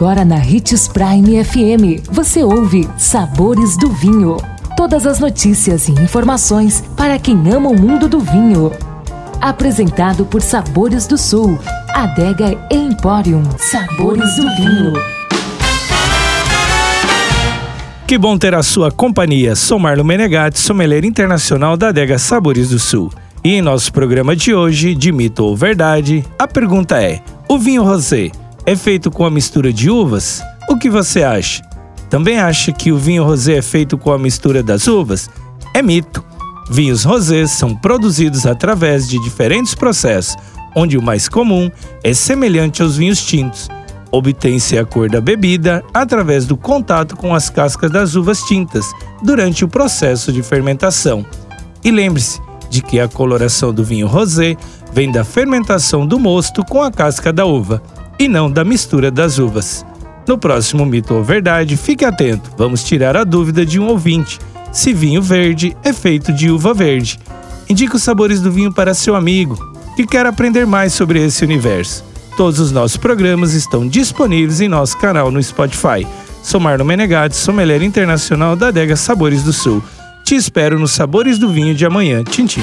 Agora na Ritz Prime FM, você ouve Sabores do Vinho. Todas as notícias e informações para quem ama o mundo do vinho. Apresentado por Sabores do Sul, Adega Emporium. Sabores do Vinho. Que bom ter a sua companhia. Sou Marlon Menegatti, sommelier internacional da Adega Sabores do Sul. E em nosso programa de hoje, de mito ou verdade, a pergunta é: o vinho rosé é feito com a mistura de uvas? O que você acha? Também acha que o vinho rosé é feito com a mistura das uvas? É mito. Vinhos rosés são produzidos através de diferentes processos, onde o mais comum é semelhante aos vinhos tintos. Obtém-se a cor da bebida através do contato com as cascas das uvas tintas durante o processo de fermentação. E lembre-se de que a coloração do vinho rosé vem da fermentação do mosto com a casca da uva e não da mistura das uvas. No próximo Mito ou Verdade, fique atento, vamos tirar a dúvida de um ouvinte se vinho verde é feito de uva verde. Indique os sabores do vinho para seu amigo que quer aprender mais sobre esse universo. Todos os nossos programas estão disponíveis em nosso canal no Spotify. Sou Marlon Menegatti, sommelier internacional da Adega Sabores do Sul. Te espero nos Sabores do Vinho de amanhã. Tchim, tchim